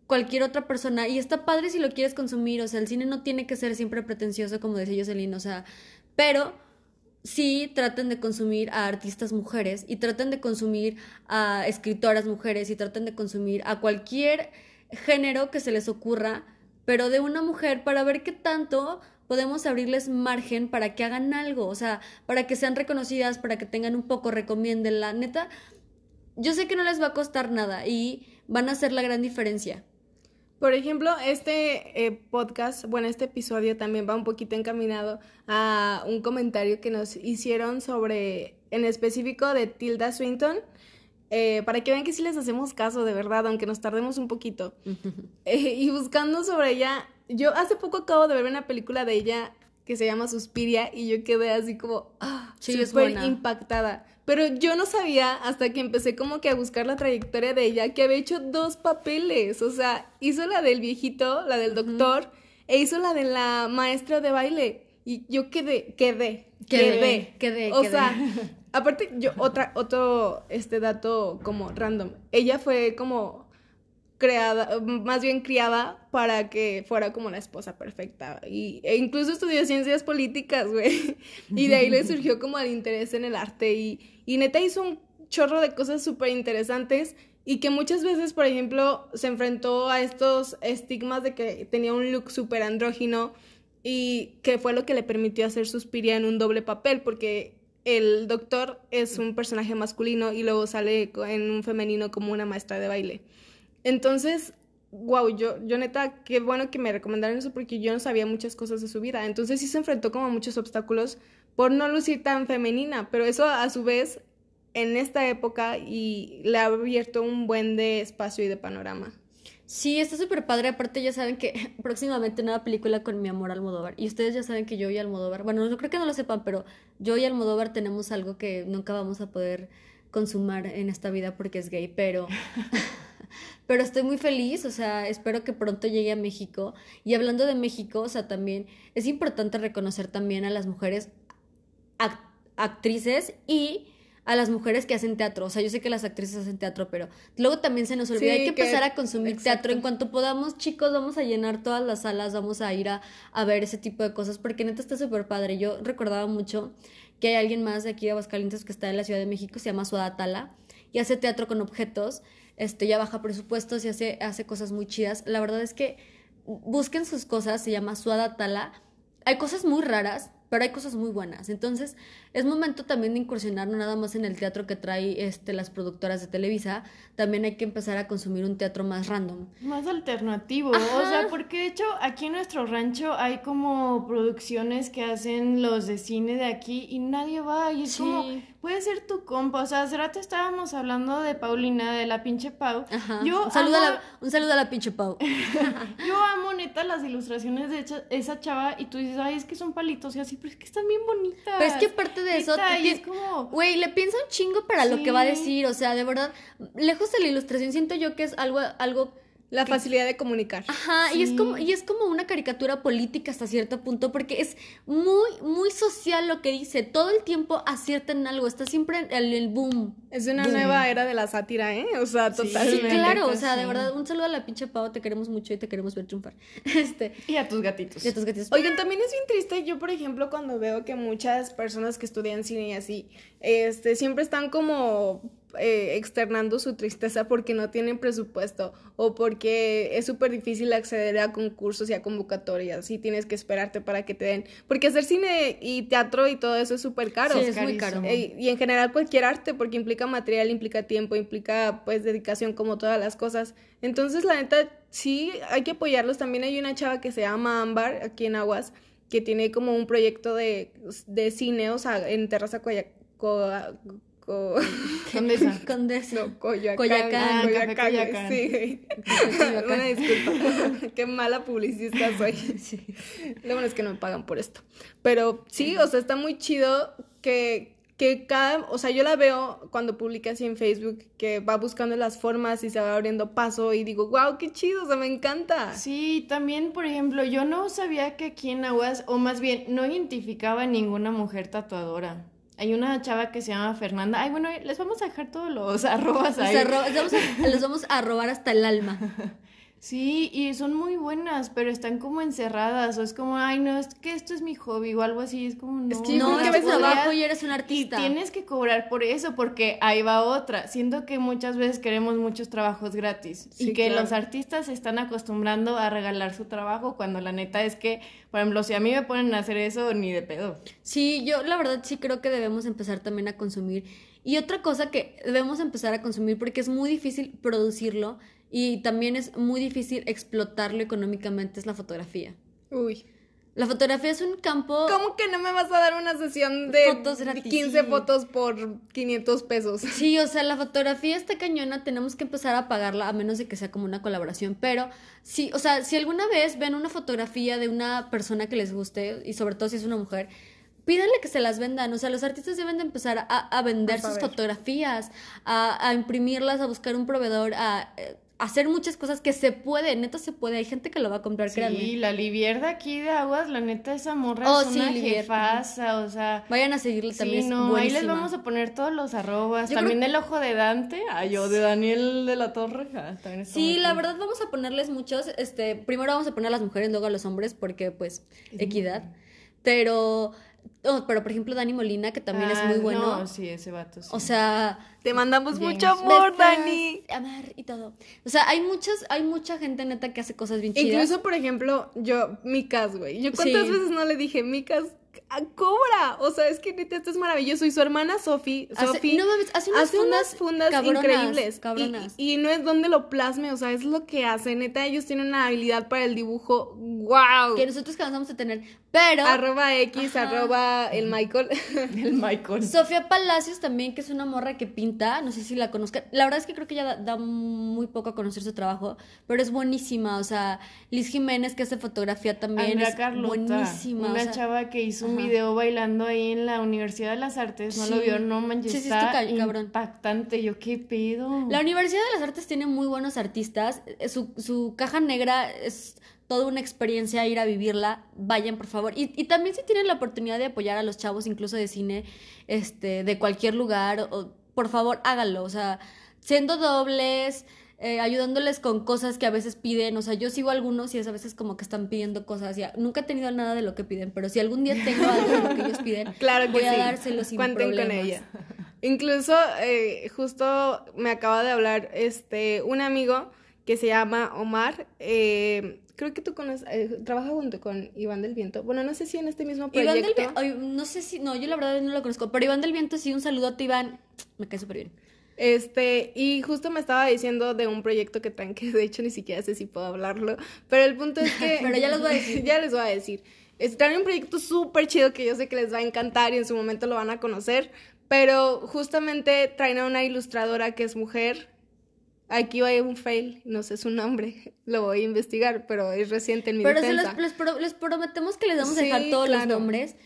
cualquier otra persona y está padre si lo quieres consumir, o sea, el cine no tiene que ser siempre pretencioso como decía Jocelyn, o sea, pero sí traten de consumir a artistas mujeres y traten de consumir a escritoras mujeres y traten de consumir a cualquier género que se les ocurra, pero de una mujer para ver qué tanto podemos abrirles margen para que hagan algo, o sea, para que sean reconocidas, para que tengan un poco, recomiéndenla, neta. Yo sé que no les va a costar nada y van a hacer la gran diferencia. Por ejemplo, este eh, podcast, bueno, este episodio también va un poquito encaminado a un comentario que nos hicieron sobre, en específico, de Tilda Swinton, eh, para que vean que sí les hacemos caso, de verdad, aunque nos tardemos un poquito. Eh, y buscando sobre ella, yo hace poco acabo de ver una película de ella que se llama Suspiria y yo quedé así como ah, Sí, súper impactada. Pero yo no sabía hasta que empecé como que a buscar la trayectoria de ella que había hecho dos papeles. O sea, hizo la del viejito, la del doctor, e hizo la de la maestra de baile. Y yo quedé, quedé, Quedé, quedé, O quedé. sea, aparte, yo, otra, otro este dato como random. Ella fue como creada, más bien criada para que fuera como la esposa perfecta. Y, e incluso estudió ciencias políticas, güey. Y de ahí le surgió como el interés en el arte. Y, y neta hizo un chorro de cosas súper interesantes y que muchas veces, por ejemplo, se enfrentó a estos estigmas de que tenía un look súper andrógino y que fue lo que le permitió hacer Suspiria en un doble papel, porque el doctor es un personaje masculino y luego sale en un femenino como una maestra de baile. Entonces, wow, yo, yo neta, qué bueno que me recomendaron eso porque yo no sabía muchas cosas de su vida. Entonces sí se enfrentó como a muchos obstáculos por no lucir tan femenina, pero eso a su vez en esta época y le ha abierto un buen de espacio y de panorama. Sí, está súper padre. Aparte, ya saben que próximamente nueva película con mi amor Almodóvar. Y ustedes ya saben que yo y Almodóvar, bueno, no creo que no lo sepan, pero yo y Almodóvar tenemos algo que nunca vamos a poder consumar en esta vida porque es gay, pero pero estoy muy feliz, o sea, espero que pronto llegue a México. Y hablando de México, o sea, también es importante reconocer también a las mujeres actrices y a las mujeres que hacen teatro. O sea, yo sé que las actrices hacen teatro, pero luego también se nos olvida. Hay que, empezar a consumir teatro. En cuanto podamos, chicos, vamos a llenar todas las salas, vamos a ir a, a ver ese tipo de cosas, porque neta está súper padre. Yo recordaba mucho que hay alguien más de aquí de Aguascalientes que está en la Ciudad de México, se llama Suada Tala, y hace teatro con objetos, este, ya baja presupuestos y hace, hace cosas muy chidas. La verdad es que busquen sus cosas, se llama Suada Tala. Hay cosas muy raras, pero hay cosas muy buenas. Entonces, es momento también de incursionar no nada más en el teatro que trae este, las productoras de Televisa, también hay que empezar a consumir un teatro más random. Más alternativo, o sea, porque de hecho aquí en nuestro rancho hay como producciones que hacen los de cine de aquí y nadie va y es como puede ser tu compa. O sea, hace rato estábamos hablando de Paulina, de la pinche Pau. Yo un, saludo a la, un saludo a la pinche Pau. yo amo neta las ilustraciones de esa chava y tú dices, ay, es que son palitos y así, pero es que están bien bonitas. Pero es que aparte de eso, como... güey, le piensa un chingo para lo que va a decir. O sea, de verdad, lejos de la ilustración, siento yo que es algo, algo la facilidad de comunicar. Ajá, y es como y es como una caricatura política hasta cierto punto porque es muy muy social lo que dice, todo el tiempo acierta en algo, está siempre en el, boom. Es una nueva era de la sátira, ¿eh? O sea, totalmente. Sí, claro, o sea, de verdad, un saludo a la pinche Pau, te queremos mucho y te queremos ver triunfar. Este, y a tus gatitos. Y a tus gatitos. Oigan, también es bien triste yo, por ejemplo, cuando veo que muchas personas que estudian cine y así, este siempre están como eh, externando su tristeza porque no tienen presupuesto o porque es súper difícil acceder a concursos y a convocatorias y tienes que esperarte para que te den. Porque hacer cine y teatro y todo eso es súper caro. es muy caro. Eh, y en general cualquier arte porque implica material, implica tiempo, implica pues dedicación como todas las cosas. Entonces la neta sí hay que apoyarlos. También hay una chava que se llama Ámbar aquí en Aguas que tiene como un proyecto de, de cine, o sea, en Terraza Coya, Condesa. Condesa. No, Coyoacán. Coyacán. Sí. Una disculpa. Qué mala publicista soy. Sí. Lo bueno es que no me pagan por esto. Pero sí, o sea, está muy chido que, que cada, o sea, yo la veo cuando publica así en Facebook, que va buscando las formas y se va abriendo paso y digo, wow, qué chido, o sea, me encanta. Sí, también, por ejemplo, yo no sabía que aquí en Aguas, o más bien, no identificaba ninguna mujer tatuadora. Hay una chava que se llama Fernanda. Ay, bueno, les vamos a dejar todos los arrobas ahí. les vamos a robar hasta el alma. Sí, y son muy buenas, pero están como encerradas, o es como, ay, no, es que esto es mi hobby o algo así, es como, no. Es que no, es trabajo y eres un artista. Y tienes que cobrar por eso, porque ahí va otra. Siento que muchas veces queremos muchos trabajos gratis y que los artistas se están acostumbrando a regalar su trabajo cuando la neta es que, por ejemplo, si a mí me ponen a hacer eso, ni de pedo. Sí, yo la verdad sí creo que debemos empezar también a consumir. Y otra cosa que debemos empezar a consumir porque es muy difícil producirlo y también es muy difícil explotarlo económicamente es la fotografía. Uy. La fotografía es un campo... ¿Cómo que no me vas a dar una sesión de fotos 15 fotos por 500 pesos? Sí, o sea, la fotografía está cañona, tenemos que empezar a pagarla a menos de que sea como una colaboración, pero sí, o sea, si alguna vez ven una fotografía de una persona que les guste, y sobre todo si es una mujer, pídanle que se las vendan. O sea, los artistas deben de empezar a, a vender sus fotografías, a, a, imprimirlas, a buscar un proveedor, a eh, hacer muchas cosas que se puede, neta se puede, hay gente que lo va a comprar, sí, Sí, la Livierda aquí de Aguas, la neta esa morra oh, es una jefasa, o sea... Vayan a seguirle también, sí, no, ahí les vamos a poner todos los arrobas, también el ojo de Dante, ay, yo de Daniel de la Torre, ah, también Sí, la verdad vamos a ponerles muchos, este, primero vamos a poner a las mujeres, luego a los hombres, porque pues, equidad, pero oh, pero por ejemplo Dani Molina, que también es Ah, muy bueno. No, sí, ese vato. sí. O sea, Te mandamos mucho amor, besas, Dani. amar y todo. O sea, hay muchas, hay mucha gente neta que hace cosas bien chidas. Incluso, por ejemplo, yo, Micas, güey. Yo cuántas Sí. veces no le dije, Micas, cobra. O sea, es que neta, esto es maravilloso. Y su hermana Sofi, Hace- Sofi, no mames, hace unas hace unas fundas cabronas, increíbles. Y- cabronas. Y, y no es donde lo plasme, o sea, es lo que hace. Neta, ellos tienen una habilidad para el dibujo. ¡Wow! que nosotros cansamos de tener. Pero Arroba X, Ajá. arroba el Michael. El Michael. Sofía Palacios también, que es una morra que pinta, no sé si la conozcan. La verdad es que creo que ella da, da muy poco a conocer su trabajo, pero es buenísima. O sea, Liz Jiménez, que hace fotografía también, Andrea es Carlota, buenísima. una o sea, chava que hizo un video bailando ahí en la Universidad de las Artes, ¿no Sí. lo vio? No manches, Sí, sí, está está ca- cabrón. impactante, yo qué pedo. La Universidad de las Artes tiene muy buenos artistas. Eh, Su, su caja negra es toda una experiencia ir a vivirla. Vayan, por favor. Y, y también si tienen la oportunidad de apoyar a los chavos, incluso de cine, este, de cualquier lugar, o, por favor, háganlo. O sea, siendo dobles, eh, ayudándoles con cosas que a veces piden. O sea, yo sigo algunos y es a veces como que están pidiendo cosas. Ya, nunca he tenido nada de lo que piden, pero si algún día tengo algo de lo que ellos piden, Claro que voy a sí. dárselos sin Cuenten con problemas. ella. Incluso, eh, justo me acaba de hablar este un amigo que se llama Omar. eh, creo que tú conoces, eh, trabaja junto con Iván del Viento. Bueno, no sé si en este mismo Iván proyecto. del Viento, no sé si, no, yo la verdad no lo conozco, pero Iván del Viento sí, un saludo a ti, Iván, me cae súper bien. Este, y justo me estaba diciendo de un proyecto que traen, que de hecho ni siquiera sé si puedo hablarlo, pero el punto es que... Pero ya les voy a decir. ya les voy a decir. Es, traen un proyecto súper chido que yo sé que les va a encantar y en su momento lo van a conocer, pero justamente traen a una ilustradora que es mujer. Aquí hay un fail, no sé su nombre, lo voy a investigar, pero es reciente en mi Pero se defensa. les, les pro- les prometemos que les vamos a Sí, dejar todos los nombres.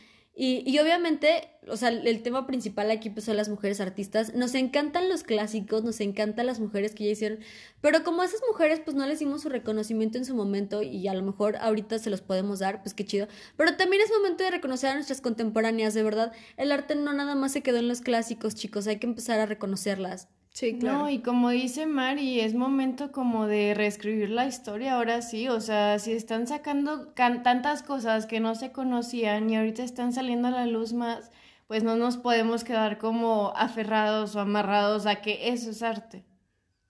Y, y obviamente, o sea, el tema principal aquí pues son las mujeres artistas. Nos encantan los clásicos, nos encantan las mujeres que ya hicieron. Pero como a esas mujeres pues no les dimos su reconocimiento en su momento y a lo mejor ahorita se los podemos dar, pues qué chido. Pero también es momento de reconocer a nuestras contemporáneas, de verdad. El arte no nada más se quedó en los clásicos, chicos, hay que empezar a reconocerlas. Sí, claro. No, y como dice Mari, es momento como de reescribir la historia ahora sí, o sea, si están sacando can- tantas cosas que no se conocían y ahorita están saliendo a la luz más, pues no nos podemos quedar como aferrados o amarrados a que eso es arte.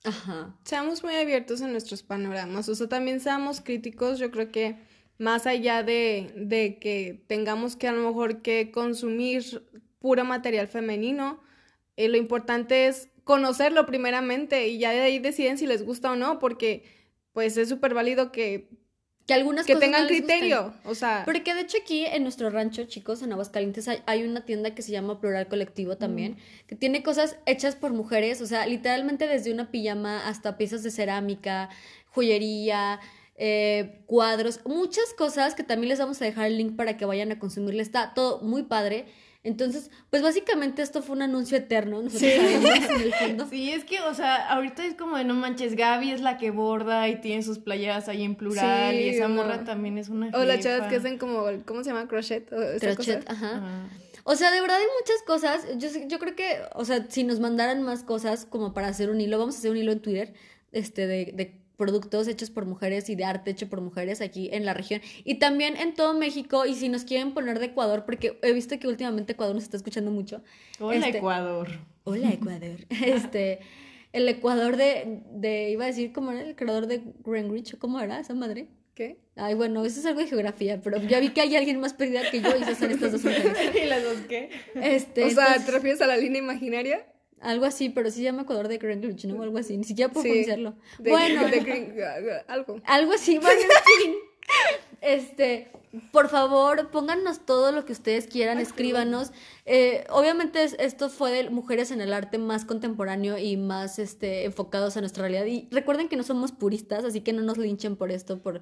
Ajá. Seamos muy abiertos en nuestros panoramas, o sea, también seamos críticos, yo creo que más allá de, de que tengamos que a lo mejor que consumir puro material femenino, eh, lo importante es conocerlo primeramente y ya de ahí deciden si les gusta o no, porque pues es súper válido que, Que algunas que cosas tengan no les gusten. criterio, o sea, Porque de hecho aquí en nuestro rancho, chicos, en Aguascalientes, hay, hay una tienda que se llama Plural Colectivo también, que tiene cosas hechas por mujeres, o sea, literalmente desde una pijama hasta piezas de cerámica, joyería, eh, cuadros, muchas cosas que también les vamos a dejar el link para que vayan a consumirle. Está todo muy padre. Entonces, pues básicamente esto fue un anuncio eterno, nosotros sabemos en el fondo. Sí, es que, o sea, ahorita es como de no manches, Gaby es la que borda y tiene sus playeras ahí en plural Sí, y esa no. morra también es una o las chavas que hacen como, ¿cómo se llama? Crochet. o esa Crochet, cosa. ajá. Ah. O sea, de verdad hay muchas cosas. Yo, sé- yo creo que, o sea, si nos mandaran más cosas como para hacer un hilo, vamos a hacer un hilo en Twitter, este, de, de productos hechos por mujeres y de arte hecho por mujeres aquí en la región. Y también en todo México, y si nos quieren poner de Ecuador, porque he visto que últimamente Ecuador nos está escuchando mucho. Hola, Este, Ecuador. Hola, Ecuador. Este, el Ecuador de, de, iba a decir, ¿cómo era? El creador de Greenwich, ¿o cómo era esa madre? ¿Qué? Ay, bueno, eso es algo de geografía, pero ya vi que hay alguien más perdida que yo y esas son estas dos mujeres. ¿Y las dos qué? Este, o sea, entonces- ¿te refieres a la línea imaginaria? Algo así, pero sí se llama Ecuador de Greenwich, ¿no? O algo así, ni siquiera puedo Sí. pronunciarlo. De- bueno, de Green- algo. algo así, bueno, en fin. Este, por favor, pónganos todo lo que ustedes quieran, escríbanos. Eh, obviamente es- esto fue de mujeres en el arte más contemporáneo y más este, enfocados a nuestra realidad. Y recuerden que no somos puristas, así que no nos linchen por esto, por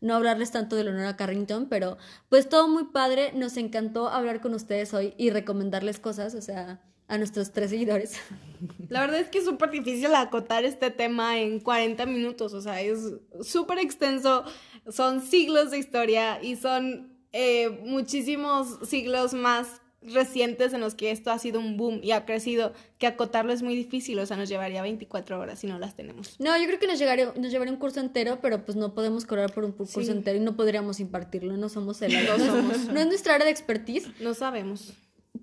no hablarles tanto de Leonora Carrington, pero pues todo muy padre. Nos encantó hablar con ustedes hoy y recomendarles cosas, o sea, a nuestros tres seguidores. La verdad es que es súper difícil acotar este tema en 40 minutos, o sea, es súper extenso, son siglos de historia y son eh, muchísimos siglos más recientes en los que esto ha sido un boom y ha crecido, que acotarlo es muy difícil, o sea, nos llevaría 24 horas si no las tenemos. No, yo creo que nos, llegaría, nos llevaría un curso entero, pero pues no podemos cobrar por un curso entero y no podríamos impartirlo, no somos el no, somos. no es nuestra área de expertise. No sabemos.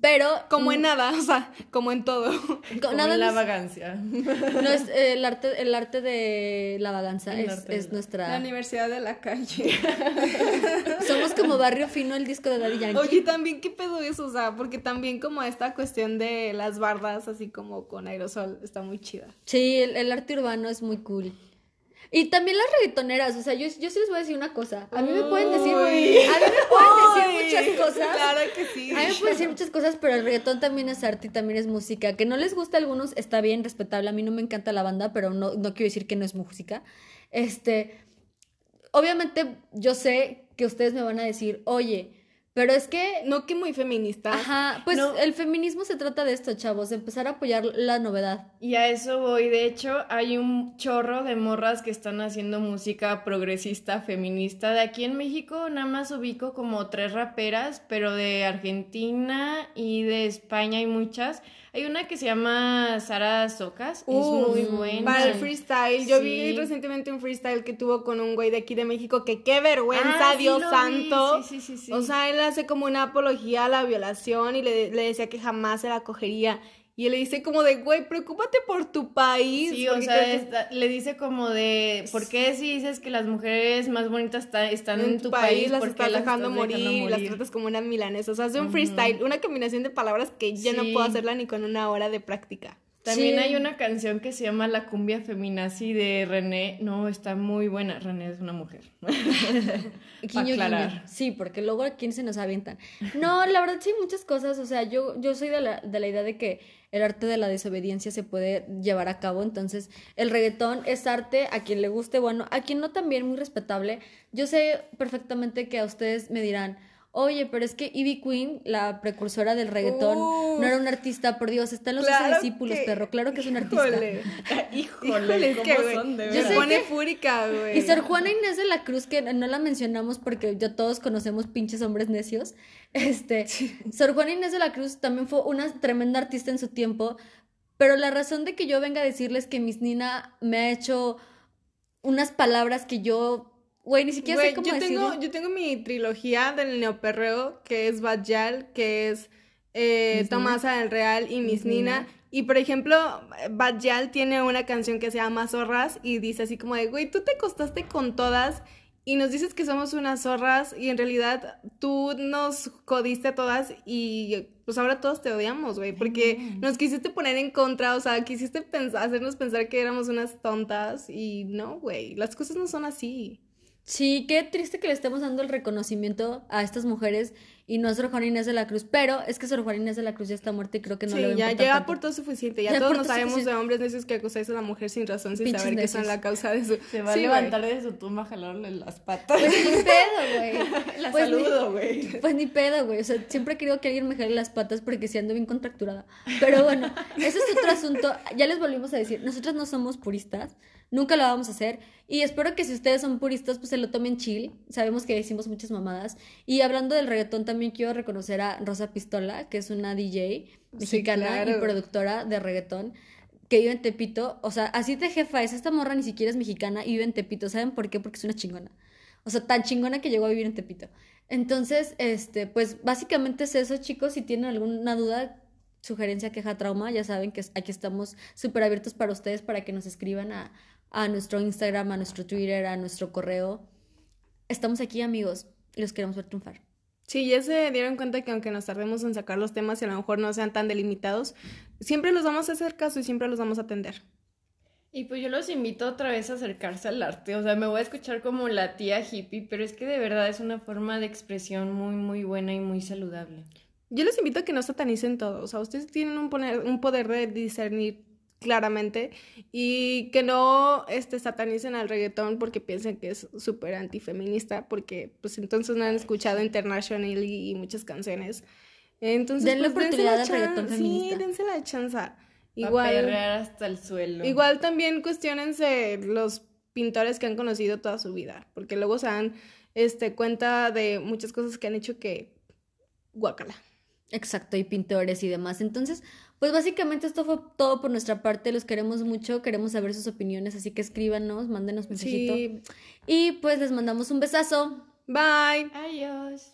Pero. Como en mm, nada, o sea, como en todo. Como nada en la vagancia. No es el arte, el arte de la vagancia es, es, nuestra. La universidad de la calle. Somos como barrio fino el disco de Daddy Yankee. Oye, también qué pedo es, o sea, porque también como esta cuestión de las bardas, así como con aerosol, está muy chida. Sí, el, el arte urbano es muy cool. Y también las reggaetoneras, o sea, yo, yo sí les voy a decir una cosa. A mí me pueden decir, a mí me pueden decir muchas cosas. Claro que sí. A mí me pueden decir muchas cosas, pero el reggaetón también es arte y también es música. Que no les gusta a algunos, está bien, respetable. A mí no me encanta la banda, pero no, no quiero decir que no es música. Este, obviamente yo sé que ustedes me van a decir, oye, pero es que... No que muy feminista. Ajá, pues el feminismo se trata de esto, chavos, empezar a apoyar la novedad. Y a eso voy, de hecho, hay un chorro de morras que están haciendo música progresista, feminista. De aquí en México nada más ubico como tres raperas, pero de Argentina y de España hay muchas. Hay una que se llama Sara Socas, es muy buena. Para el freestyle, yo vi recientemente un freestyle que tuvo con un güey de aquí de México que qué vergüenza, ah, Dios santo. Sí, sí, sí, o sea, él hace como una apología a la violación y le, le decía que jamás se la cogería. Y él le dice como de, güey, preocúpate por tu país. Sí, o sea, le dice como de, ¿por qué si dices que las mujeres más bonitas están en, tu país? las estás dejando, morir, las tratas como una milanesa. O sea, hace un freestyle, una combinación de palabras que ya no puedo hacerla ni con una hora de práctica. También hay una canción que se llama La cumbia feminazi de René. No, está muy buena. René es una mujer. aclarar. Sí, porque luego a quién se nos avientan. No, la verdad sí, muchas cosas. O sea, yo, yo soy de la, de la idea de que el arte de la desobediencia se puede llevar a cabo. Entonces, el reggaetón es arte a quien le guste, bueno, a quien no también, muy respetable. Yo sé perfectamente que a ustedes me dirán, Oye, pero es que Ivy Queen, la precursora del reggaetón, no era una artista, por Dios, está en los discípulos, perro. Claro que es un artista. Híjole, híjole, ¿cómo son de verdad? Se pone fúrica, güey. Y Sor Juana Inés de la Cruz, que no la mencionamos porque ya todos conocemos pinches hombres necios. Este, Sor Juana Inés de la Cruz también fue una tremenda artista en su tiempo, pero la razón de que yo venga a decirles que Miss Nina me ha hecho unas palabras que yo Güey, ni siquiera sé cómo yo tengo, yo tengo mi trilogía del neoperreo, que es Bajal, que es eh, Tomasa del Real y Miss, Nina. Y por ejemplo, Bajal tiene una canción que se llama Zorras y dice así como de, güey, tú te costaste con todas y nos dices que somos unas zorras y en realidad tú nos jodiste a todas y pues ahora todos te odiamos, güey, porque nos quisiste poner en contra, o sea, quisiste hacernos pensar que éramos unas tontas y no, güey, las cosas no son así. Sí, qué triste que le estemos dando el reconocimiento a estas mujeres y no a Sor Juana Inés de la Cruz, pero es que Sor Juana Inés de la Cruz ya está muerta y creo que no le va a ya, ya por todo suficiente, ya, todos nos sabemos de hombres necios que acusáis a la mujer sin razón, sin saber que son la causa de su... Se va a levantar de su tumba a jalarle las patas. Pues ni pedo, güey. la pues saludo, güey. Pues ni pedo, güey, o sea, siempre he querido que alguien me jale las patas porque si ando bien contracturada, pero bueno, ese es otro asunto, ya les volvimos a decir, nosotros no somos puristas, Nunca lo vamos a hacer. Y espero que si ustedes son puristas, pues se lo tomen chill. Sabemos que decimos muchas mamadas. Y hablando del reggaetón, también quiero reconocer a Rosa Pistola, que es una DJ mexicana y productora de reggaetón que vive en Tepito. O sea, así de jefa es. Esta morra ni siquiera es mexicana y vive en Tepito. ¿Saben por qué? Porque es una chingona. O sea, tan chingona que llegó a vivir en Tepito. Entonces, este, pues básicamente es eso, chicos. Si tienen alguna duda, sugerencia, queja, trauma, ya saben que aquí estamos súper abiertos para ustedes para que nos escriban a a nuestro Instagram, a nuestro Twitter, a nuestro correo. Estamos aquí, amigos, y los queremos ver triunfar. Sí, ya se dieron cuenta que aunque nos tardemos en sacar los temas y a lo mejor no sean tan delimitados, siempre los vamos a hacer caso y siempre los vamos a atender. Y pues yo los invito otra vez a acercarse al arte. O sea, me voy a escuchar como la tía hippie, pero es que de verdad es una forma de expresión muy, muy buena y muy saludable. Yo les invito a que no satanicen todo. O sea, ustedes tienen un, un poder de discernir claramente y que no este, satanicen al reggaetón porque piensen que es súper antifeminista porque pues entonces no han escuchado International y, muchas canciones. Entonces, denle pues, oportunidad al reggaetón feminista. Sí, dense la chanza. Igual, hasta el suelo. Igual también cuestionense los pintores que han conocido toda su vida, porque luego se dan este, cuenta de muchas cosas que han hecho que guácala. Exacto, y pintores y demás. Entonces, pues básicamente esto fue todo por nuestra parte. Los queremos mucho, queremos saber sus opiniones, así que escríbanos, mándenos mensajito. Sí. Y pues les mandamos un besazo. Bye. Adiós.